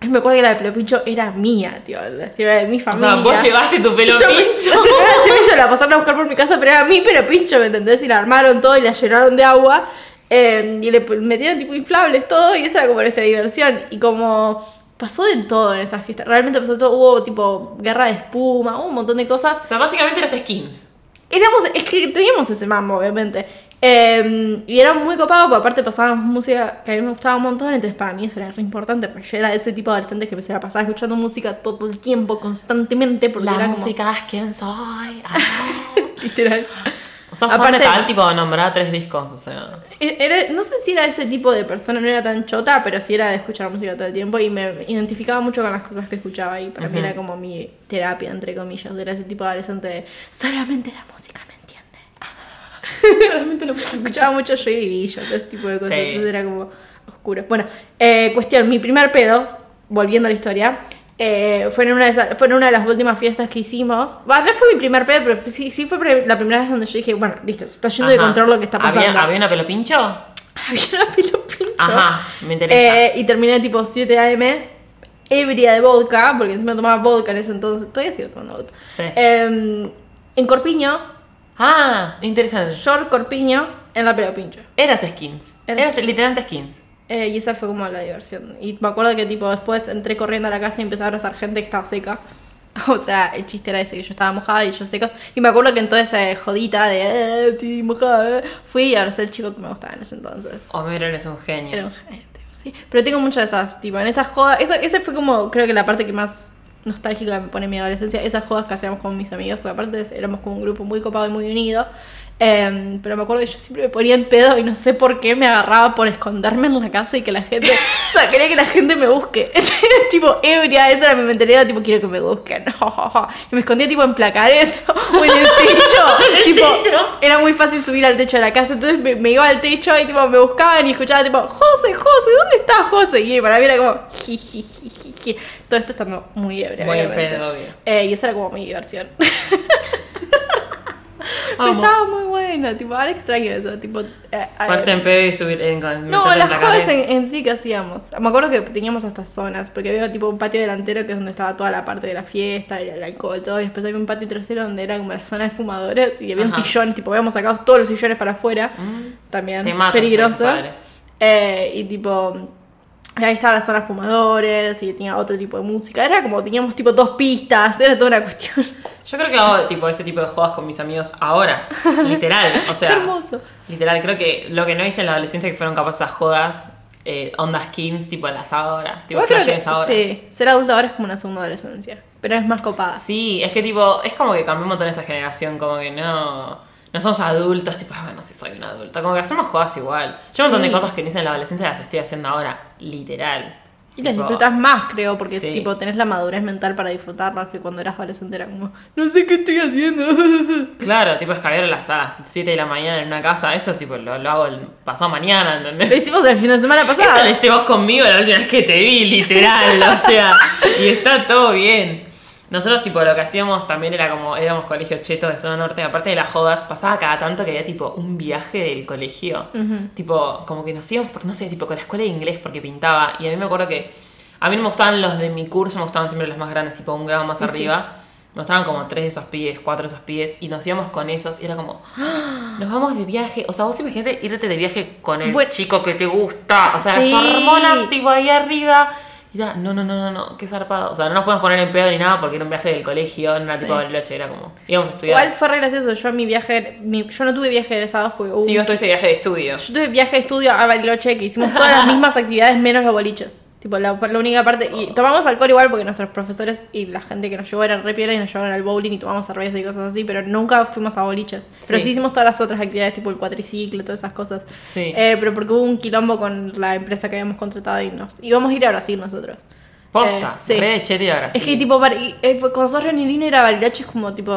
Me acuerdo que la de pelopincho era mía, tío, era de mi O familia. sea, vos llevaste tu pelo Yo, pincho. o sea, no la llevé yo, la pasaron a buscar por mi casa, pero era mi pero pincho, ¿me entendés? Y la armaron todo y la llenaron de agua. Eh, y le metían tipo inflables todo, y esa era como nuestra diversión. Y como pasó de todo en esa fiesta, realmente pasó de todo. Hubo tipo guerra de espuma, hubo un montón de cosas. O sea, básicamente las skins. Éramos, es que teníamos ese mambo, obviamente. Eh, y era muy copado, porque aparte pasábamos música que a mí me gustaba un montón, entonces para mí eso era re importante, porque yo era ese tipo de adolescente que me la pasaba escuchando música todo el tiempo, constantemente, porque La era como- música es quien soy. Ah. literal. O sea, fue Aparte- metal, tipo, nombrar tres discos, o sea. E- Era, no sé si era ese tipo de persona, no era tan chota, pero sí era de escuchar música todo el tiempo y me identificaba mucho con las cosas que escuchaba y para mí era como mi terapia, entre comillas. Era ese tipo de adolescente de solamente la música me entiende. solamente lo escuchaba mucho Joy Division, todo ese tipo de cosas, Sí. entonces era como oscuro. Bueno, eh, cuestión, mi primer pedo, volviendo a la historia. Eh, fue, en una de esas- fue en una de las últimas fiestas que hicimos. Bah, no fue mi primer pedo, pero fue- sí, sí fue la primera vez donde yo dije, bueno, listo, se está yendo de Ajá. control lo que está pasando. ¿Había, ¿había una pelo pincho? Había una pelo pincho. Ajá, me interesa. Eh, y terminé tipo 7 am, ebria de vodka, porque encima tomaba vodka en ese entonces. Todavía sigo tomando vodka. Sí. Eh, en Corpiño, ah, interesante. short Corpiño, en la pelo pincho. Eras skins. Era- Eras literalmente skins. Eh, y esa fue como la diversión. Y me acuerdo que tipo después entré corriendo a la casa y empecé a abrazar gente que estaba seca. O sea, el chiste era ese, que yo estaba mojada y yo seca. Y me acuerdo que en toda esa jodita de, eh, estoy mojada, eh, fui y abracé al chico que me gustaba en ese entonces. Homero eres un genio. Era un genio, sí. Pero tengo muchas de esas, tipo, en esas jodas. Esa, esa fue como, creo que la parte que más nostálgica me pone mi adolescencia. Esas jodas que hacíamos con mis amigos, porque aparte éramos como un grupo muy copado y muy unido. Em, pero me acuerdo que yo siempre me ponía en pedo y no sé por qué me agarraba por esconderme en la casa y que la gente. o sea, quería que la gente me busque. tipo, ebria, esa era mi mentalidad, tipo, quiero que me busquen. y me escondía, tipo, en placares o en el techo. Era muy fácil subir al techo de la casa, entonces me, me iba al techo y tipo me buscaban y escuchaba tipo, José, José, ¿dónde está José? Y para mí era como, jijijijiji. Todo esto estando muy ebria. Muy en pedo, obvio. Eh, y esa era como mi diversión. Pero estaba muy buena, tipo, ahora extraño eso, tipo... eh, Parte en pedo y subir en, no, las placares. jodas en, en sí que hacíamos. Me acuerdo que teníamos hasta zonas, porque había tipo un patio delantero que es donde estaba toda la parte de la fiesta, el, el alcohol, todo, y después había un patio trasero donde era como la zona de fumadores y había un sillón, tipo habíamos sacado todos los sillones para afuera, Mm. también Te mato, peligroso. Eh, y tipo, ahí estaba la zona fumadores y tenía otro tipo de música, era como teníamos tipo dos pistas, era toda una cuestión. Yo creo que hago tipo ese tipo de jodas con mis amigos ahora. Literal. O sea. Hermoso. Literal, creo que lo que no hice en la adolescencia que fueron capaces a jodas, eh, onda skins, tipo las ahora. Tipo flashes ahora. sí, ser adulto ahora es como una segunda adolescencia, pero es más copada. Sí, es que tipo, es como que cambió un montón esta generación, como que no, no somos adultos, tipo, "Ah, bueno, sí soy un adulto, como que hacemos jodas igual. Yo un montón de cosas que no hice en la adolescencia las estoy haciendo ahora, literal. Y las disfrutas más, creo, porque Sí. tipo tenés la madurez mental para disfrutarlas que cuando eras adolescente era como, no sé qué estoy haciendo. Claro, tipo escabear hasta las 7 de la mañana en una casa, eso tipo lo, lo hago el pasado mañana, ¿entendés? Lo hicimos el fin de semana Eso pasado. lo hiciste vos conmigo la última vez que te vi, literal, o sea, y está todo bien. Nosotros, tipo, lo que hacíamos también era como, éramos colegio cheto de zona norte, aparte de las jodas, pasaba cada tanto que había, tipo, un viaje del colegio. Tipo, como que nos íbamos, por, no sé, tipo, con la escuela de inglés porque pintaba. Y a mí me acuerdo que, a mí no me gustaban los de mi curso, me gustaban siempre los más grandes, tipo, un grado más Sí. arriba. Nos gustaban como tres de esos pibes, cuatro de esos pibes, y nos íbamos con esos, y era como, ¡Ah! nos vamos de viaje. O sea, vos imagínate irte de viaje con el Bueno. chico que te gusta. O sea, Sí. las hormonas, tipo, ahí arriba. Y ya, no, no, no, no, no, qué zarpado. O sea, no nos podemos poner en pedo ni nada porque era un viaje del colegio, no era Sí. tipo Bariloche, era como, íbamos a estudiar. Igual fue re gracioso, yo mi viaje, mi- yo no tuve viaje de egresados porque hubo... Sí, vos tuviste viaje de estudio. Yo tuve viaje de estudio a Bariloche que hicimos todas las mismas actividades menos los boliches. Tipo, la, la única parte. Y tomamos alcohol igual porque nuestros profesores y la gente que nos llevó eran re piola y nos llevaron al bowling y tomamos cerveza y cosas así, pero nunca fuimos a boliches. Pero Sí. hicimos todas las otras actividades, tipo el cuatriciclo, todas esas cosas. Sí. Eh, pero porque hubo un quilombo con la empresa que habíamos contratado y nos íbamos a ir a Brasil nosotros. Posta, eh, sí. re y ahora Es que tipo, Bar- eh, cuando sos renilino ir a Bariloche es como tipo.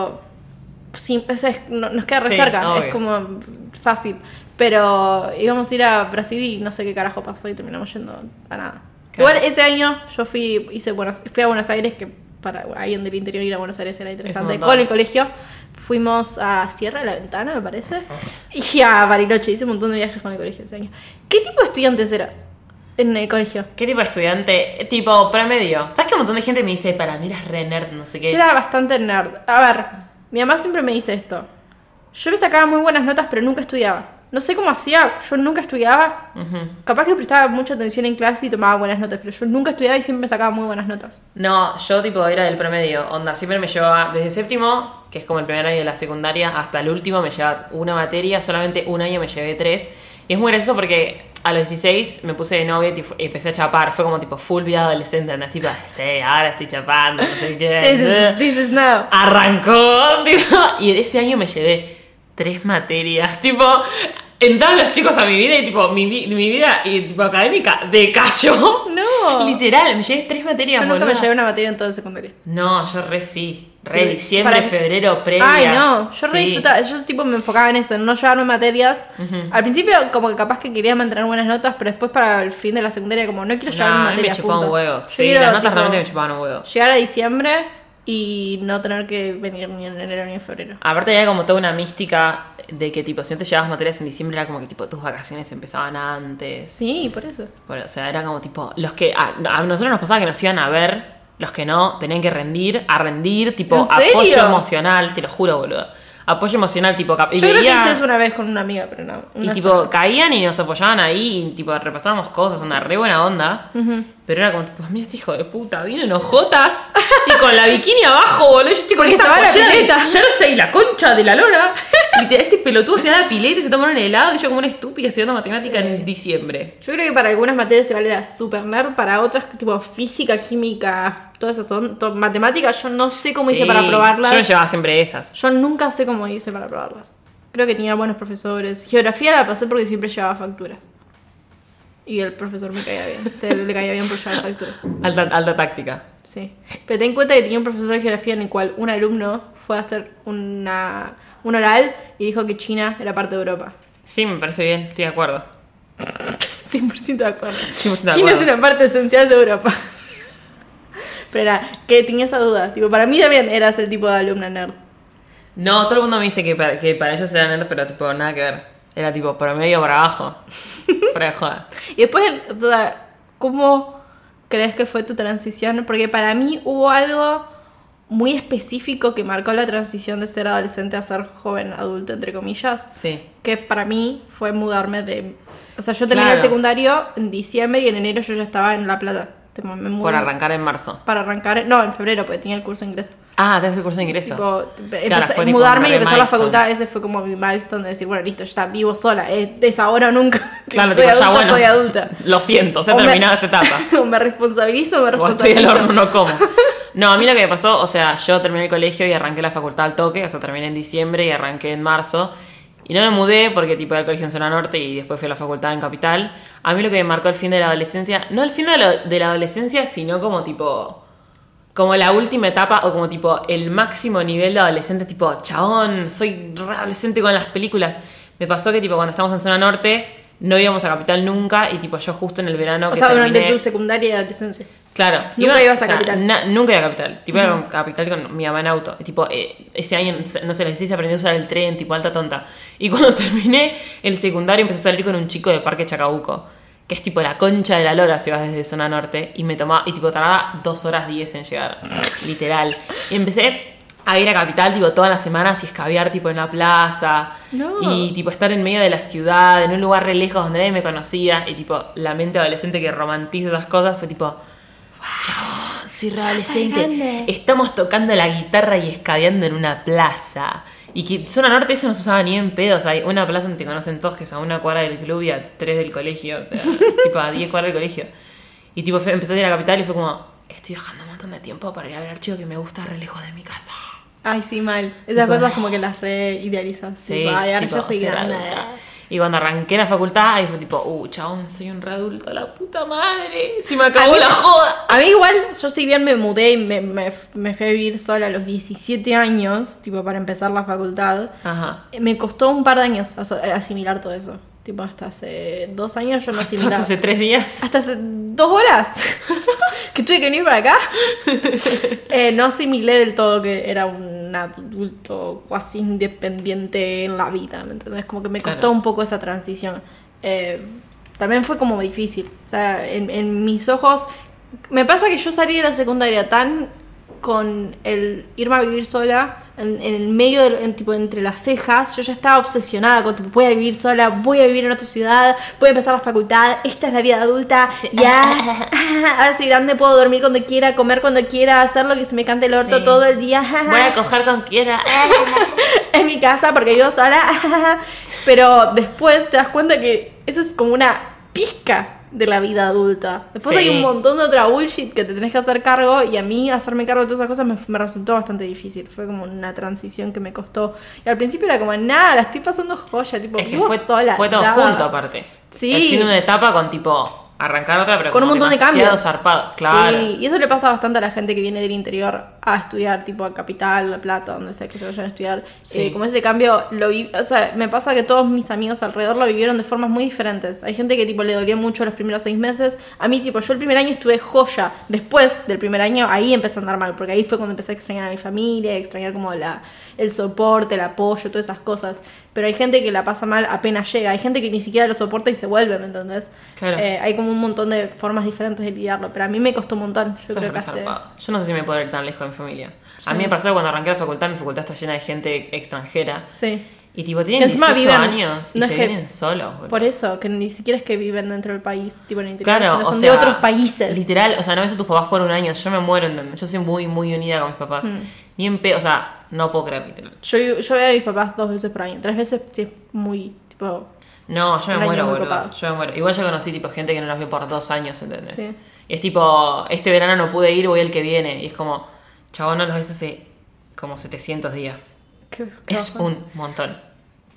O sea, es- no- nos queda re Sí, cerca, obvio. es como fácil. Pero íbamos a ir a Brasil y no sé qué carajo pasó y terminamos yendo a nada. Claro. Igual ese año yo fui, hice Buenos, fui a Buenos Aires, que para alguien del interior ir a Buenos Aires era interesante. Con el colegio fuimos a Sierra de la Ventana, me parece. Y a Bariloche, hice un montón de viajes con el colegio ese año. ¿Qué tipo de estudiantes eras en el colegio? ¿Qué tipo de estudiante? Tipo, promedio. ¿Sabes que un montón de gente me dice, para mí eras re nerd, no sé qué? Yo era bastante nerd. A ver, mi mamá siempre me dice esto. Yo me sacaba muy buenas notas, pero nunca estudiaba. No sé cómo hacía, yo nunca estudiaba. Capaz que prestaba mucha atención en clase y tomaba buenas notas, pero yo nunca estudiaba y siempre sacaba muy buenas notas. No, yo tipo era del promedio, onda, siempre me llevaba desde séptimo, que es como el primer año de la secundaria, hasta el último me llevaba una materia, solamente un año me llevé tres. Y es muy gracioso porque a los 16 me puse de novia y empecé a chapar, fue como tipo full vida adolescente, ¿no? tipo, sí, ahora estoy chapando, no sé qué. This is, this is now. Arrancó, tipo, y ese año me llevé tres materias, tipo, entraron los chicos a mi vida y tipo, mi, mi vida y, tipo, académica decayó. No. Literal, me llevé tres materias, Yo nunca me llevé una materia en todo el secundario. No, yo re sí. Re Sí, diciembre, para febrero, previas. Ay, no, yo re sí. disfrutaba, yo tipo me enfocaba en eso, en no llevarme materias. Al principio como que capaz que quería mantener buenas notas, pero después para el fin de la secundaria como no quiero No, llevarme a mí me materias. chupaba un huevo. Sí, las notas tipo, realmente me chupaban un huevo. Llegar a diciembre y no tener que venir ni en enero ni en febrero. Aparte había como toda una mística de que tipo, si no te llevabas materias en diciembre era como que tipo tus vacaciones empezaban antes. Sí, por eso. Bueno, o sea, era como tipo, los que a, a nosotros nos pasaba que nos iban a ver, los que no, tenían que rendir, a rendir, tipo apoyo emocional, te lo juro, boludo. Apoyo emocional, tipo, y Yo creo que veía- hice eso una vez con una amiga, pero no. Y tipo, sola. caían y nos apoyaban ahí y tipo repasábamos cosas, onda re buena onda. Pero era como tipo, mira este hijo de puta, viene en ojotas y con la bikini abajo, boludo. Yo estoy con Porque esta se va la y la concha de la lora. Literal, este pelotudo se va a la pileta y se toma un helado y yo como una estúpida estudiando matemática Sí. en diciembre. Yo creo que para algunas materias se vale la super nerd, para otras tipo física, química, todas esas son, matemáticas, yo no sé cómo hice para probarlas. Yo me llevaba siempre esas. Yo nunca sé cómo hice para probarlas. Creo que tenía buenos profesores. Geografía la pasé porque siempre llevaba facturas. Y el profesor me caía bien. Te- le caía bien por llevar facturas. Alta, alta táctica. Sí. Pero ten en cuenta que tenía un profesor de geografía en el cual un alumno fue a hacer una, un oral y dijo que China era parte de Europa. Sí, me parece bien, estoy de acuerdo. 100% de acuerdo. 100% de China es una parte esencial de Europa. Pero era, que tenía esa duda. Tipo, para mí también eras el tipo de alumna nerd. No, todo el mundo me dice que para, que para ellos era nerd, pero tipo, nada que ver. Era tipo, promedio para abajo. Fuera de joda. Y después, o sea, ¿cómo crees que fue tu transición? Porque para mí hubo algo muy específico que marcó la transición de ser adolescente a ser joven adulto, entre comillas. Sí. Que para mí fue mudarme de... O sea, yo terminé Claro. el secundario en diciembre y en enero yo ya estaba en La Plata. Me mudé Por arrancar en marzo. Para arrancar... No, en febrero, porque tenía el curso de ingreso. Ah, te haces el curso de ingreso. Tipo, Claro, empecé- mudarme y empezar la facultad, ese fue como mi milestone de decir, bueno, listo, ya está, vivo sola, es, es ahora o nunca. Claro, soy tipo, adulta, ya bueno. soy adulta. Lo siento, se ha O me- terminado esta etapa. o me responsabilizo o me O estoy responsabilizo. al horno, no como. No, a mí lo que me pasó, o sea, yo terminé el colegio y arranqué la facultad al toque, o sea, terminé en diciembre y arranqué en marzo. Y no me mudé porque tipo era el colegio en zona norte y después fui a la facultad en capital. A mí lo que me marcó el fin de la adolescencia, no el fin de la, de la adolescencia, sino como tipo como la última etapa o como tipo el máximo nivel de adolescente, tipo, chabón, soy re adolescente con las películas. Me pasó que tipo cuando estábamos en zona norte no íbamos a capital nunca y tipo yo justo en el verano O que sea, durante tu secundaria y adolescencia. Claro. Nunca ibas a Capital. na- nunca iba a Capital. Tipo, iba a Capital con mi mamá en auto. Tipo, eh, ese año, no sé, les hice aprender a usar el tren, tipo, alta tonta. Y cuando terminé el secundario empecé a salir con un chico de Parque Chacabuco. Que es tipo la concha de la lora si vas desde zona norte. Y me tomaba, y tipo, tardaba dos horas diez en llegar. Literal. Y empecé a ir a Capital, tipo, todas las semanas y escabear, tipo, en la plaza. No. Y, tipo, estar en medio de la ciudad, en un lugar re lejos donde nadie me conocía. Y, tipo, la mente adolescente que romantiza esas cosas fue, tipo, Chabón, soy adolescente. Estamos tocando la guitarra y escabeando en una plaza. Y que zona norte eso no se usaba ni en pedos. Hay una plaza donde te conocen todos, que es a una cuadra del club y a tres del colegio. O sea, tipo a diez cuadras del colegio. Y tipo fue- empecé a ir a la capital y fue como, estoy viajando un montón de tiempo para ir a ver al chico que me gusta re lejos de mi casa. Ay, sí, mal. Esas Tipo, cosas como que las re idealizas. Sí, ahora tipo, yo soy grande. Y cuando arranqué la facultad, ahí fue tipo, uh, chabón, soy un re adulto, la puta madre. Si me acabó mí- la joda. A mí igual, yo si bien me mudé y me, me, me fui a vivir sola a los 17 años, tipo para empezar la facultad, Ajá. me costó un par de años aso- asimilar todo eso. Tipo, hasta hace dos años yo no Hasta asimilaba. hace tres días. Hasta hace dos horas que tuve que venir para acá. Eh, no asimilé del todo que era un adulto casi independiente en la vida, ¿me entendés? Como que me costó Claro. un poco esa transición. Eh, también fue como difícil. O sea, en, en mis ojos. Me pasa que yo salí de la secundaria tan con el irme a vivir sola en, en el medio, en, tipo entre las cejas, yo ya estaba obsesionada con tipo, voy a vivir sola, voy a vivir en otra ciudad, voy a empezar la facultad, esta es la vida adulta, ya, ahora soy grande, puedo dormir cuando quiera, comer cuando quiera, hacer lo que se me cante el orto Sí. todo el día. Voy a coger con quiera. en mi casa porque vivo sola. Pero después te das cuenta que eso es como una pizca de la vida adulta. Después Sí. hay un montón de otra bullshit que te tenés que hacer cargo y a mí hacerme cargo de todas esas cosas me, me resultó bastante difícil. Fue como una transición que me costó. Y al principio era como, nada, la estoy pasando joya, tipo, Es que vivo fue, sola. fue todo nada". junto aparte. Sí. De una etapa con tipo arrancar otra, pero Con un montón de cambios. zarpado. Claro. Sí, y eso le pasa bastante a la gente que viene del interior a estudiar, tipo a Capital, La Plata, donde sea que se vayan a estudiar. Sí. Eh, como ese cambio, lo vi, o sea, me pasa que todos mis amigos alrededor lo vivieron de formas muy diferentes. Hay gente que tipo le dolió mucho los primeros seis meses. A mí, tipo, yo el primer año estuve joya. Después del primer año, ahí empecé a andar mal, porque ahí fue cuando empecé a extrañar a mi familia, a extrañar como la, el soporte, el apoyo, todas esas cosas. Pero hay gente que la pasa mal apenas llega. Hay gente que ni siquiera lo soporta y se vuelve, ¿me entendés? Claro. Eh, hay como un montón de formas diferentes de lidiarlo, pero a mí me costó un montón. Yo Eso creo que hasta-. Yo no sé si me puedo ir tan lejos de mi familia. A Sí. mí me pasó cuando arranqué la facultad, mi facultad está llena de gente extranjera. Sí. Y tipo, tienen Que encima 18 viven- años y no se que- vienen solos. boludo. Por eso, que ni siquiera es que viven dentro del país, tipo en el interior, Claro, sino o son sea, de otros países. Literal, o sea, no ves a tus papás por un año. Yo me muero, ¿entendés? Yo soy muy, muy unida con mis papás. Mm. Ni en pe... O sea, no puedo creer, literal. Yo, yo veo a mis papás dos veces por año. Tres veces, sí, es muy, tipo... No, yo me muero, boludo. Yo me muero. Igual yo conocí tipo gente que no los vio por dos años, ¿entendés? Sí. Y es tipo, este verano no pude ir, voy el que viene. Y es como, chabón, no los ves hace como 700 días. qué- Es un montón.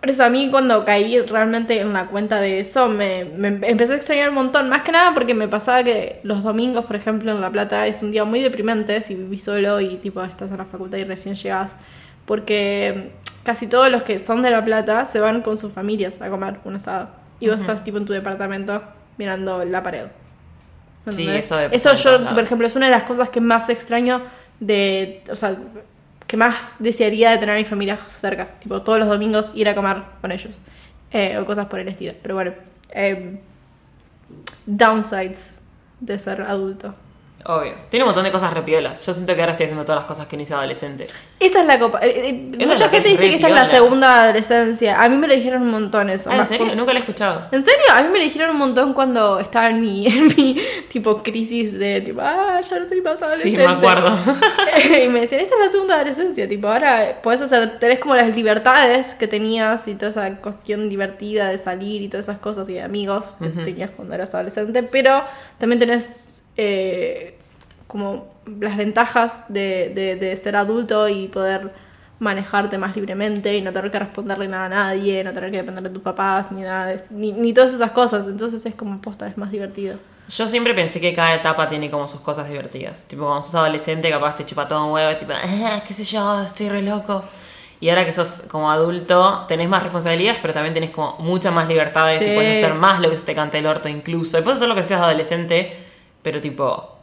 Por eso a mí cuando caí realmente en la cuenta de eso, me, me empecé a extrañar un montón. Más que nada porque me pasaba que los domingos, por ejemplo, en La Plata es un día muy deprimente si vivís solo y tipo estás en la facultad y recién llegás. Porque casi todos los que son de La Plata se van con sus familias a comer un asado. Y vos estás tipo en tu departamento mirando la pared. ¿Me Sí, eso de Eso yo, por ejemplo, es una de las cosas que más extraño de... O sea, que más desearía de tener a mi familia cerca. Tipo, todos los domingos ir a comer con ellos. Eh, o cosas por el estilo. Pero bueno. eh, downsides de ser adulto. Obvio. Tiene un montón de cosas repiolas. Yo siento que ahora estoy haciendo todas las cosas que no hice adolescente. Esa es la copa. eh, eh, mucha gente dice que esta es la segunda adolescencia. A mí me lo dijeron un montón eso. Ah, ¿en serio? Nunca lo he escuchado. ¿En serio? A mí me lo dijeron un montón cuando estaba en mi, en mi tipo crisis de tipo, ah, ya no soy más Sí, adolescente. me acuerdo. y me decían, esta es la segunda adolescencia, tipo, ahora podés hacer, tenés como las libertades que tenías y toda esa cuestión divertida de salir y todas esas cosas y de amigos que tenías cuando eras adolescente, pero también tenés eh, como las ventajas de, de- de ser adulto y poder manejarte más libremente y no tener que responderle nada a nadie, no tener que depender de tus papás ni nada, de- ni, ni todas esas cosas, entonces es como posta, es más divertido. Yo siempre pensé que cada etapa tiene como sus cosas divertidas. Tipo, cuando sos adolescente, capaz te chupa todo un huevo, y tipo, "Ah, qué sé yo, estoy re loco. Y ahora que sos como adulto, tenés más responsabilidades, pero también tenés como muchas más libertades y Sí. puedes hacer más lo que se te cante el orto incluso. Y puedes hacer lo que seas adolescente, pero tipo,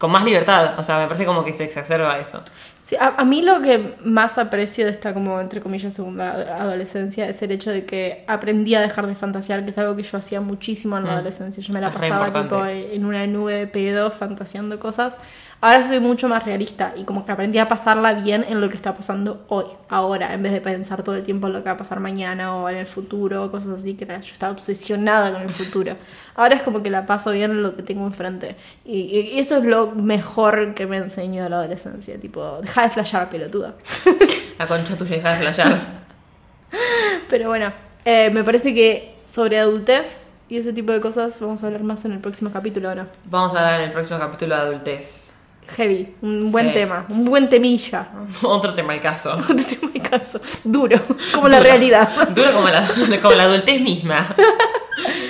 con más libertad. O sea, me parece como que se exacerba eso. Sí, a, a mí lo que más aprecio de esta como entre comillas segunda adolescencia es el hecho de que aprendí a dejar de fantasear, que es algo que yo hacía muchísimo en la Mm. adolescencia. Yo me la Es pasaba tipo en una nube de pedo fantaseando cosas. Ahora soy mucho más realista y como que aprendí a pasarla bien en lo que está pasando hoy, ahora, en vez de pensar todo el tiempo en lo que va a pasar mañana o en el futuro o cosas así, que era- yo estaba obsesionada con el futuro. Ahora es como que la paso bien en lo que tengo enfrente. Y, y eso es lo mejor que me enseñó la adolescencia, tipo, deja de flashear, pelotuda. La concha tuya deja de flashear. Pero bueno, eh, me parece que sobre adultez y ese tipo de cosas vamos a hablar más en el próximo capítulo, ¿o no? Vamos a hablar en el próximo capítulo de adultez. Heavy, un buen Sí. tema, un buen temilla. Otro tema el caso. Otro tema de caso, duro, como la realidad. Duro como la, como la adultez misma.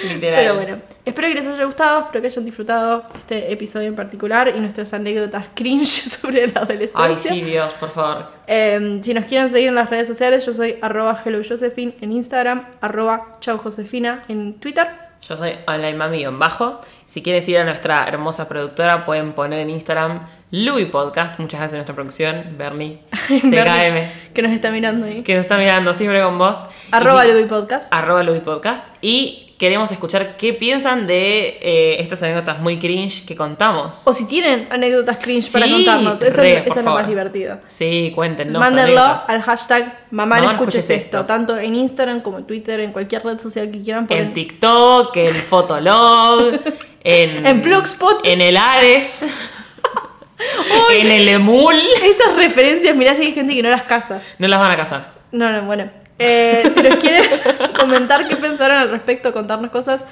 Literal. Pero bueno, espero que les haya gustado, espero que hayan disfrutado este episodio en particular y nuestras anécdotas cringe sobre la adolescencia. Ay, sí, Dios, por favor. Eh, si nos quieren seguir en las redes sociales, yo soy arroba hellojosephine en Instagram, arroba chaujosefina en Twitter. Yo soy online mami en bajo. Si quieren seguir a nuestra hermosa productora, pueden poner en Instagram Louis Podcast. Muchas gracias a nuestra producción, Bernie, TKM, que nos está mirando ahí. que nos está mirando siempre con vos. Arroba si- Luby Podcast. Arroba Louis Podcast. Y queremos escuchar qué piensan de eh, estas anécdotas muy cringe que contamos. O si tienen anécdotas cringe para contarnos. Eso, re, es- es lo más divertido. Sí, cuéntenos. Mándenlo al hashtag mamá no escuches escuches esto, esto. tanto en Instagram como en Twitter, en cualquier red social que quieran. En ponen- TikTok, en Fotolog, en, En Blogspot. en el Ares, en el Emul. Esas referencias, mirá si hay gente que no las casa. No las van a casar. No, no, bueno. Eh, si nos quieren comentar qué pensaron al respecto, contarnos cosas,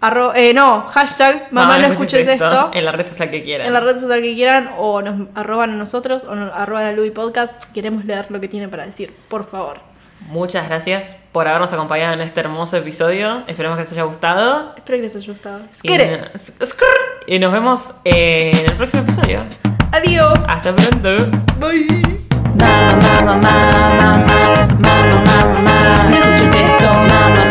arro- eh, no, hashtag mamá no escuches esto. En la red social que quieran. En la red social que quieran, o nos arroban a nosotros, o nos arroban a Louis Podcast. Queremos leer lo que tienen para decir, por favor. Muchas gracias por habernos acompañado en este hermoso episodio. Esperemos que les haya gustado. Espero que les haya gustado. Y, y nos vemos en el próximo episodio. Adiós. Hasta pronto. Bye. mamma, mamma, mamma, mamma, mamma, mamma, mamma, mamma, mamma,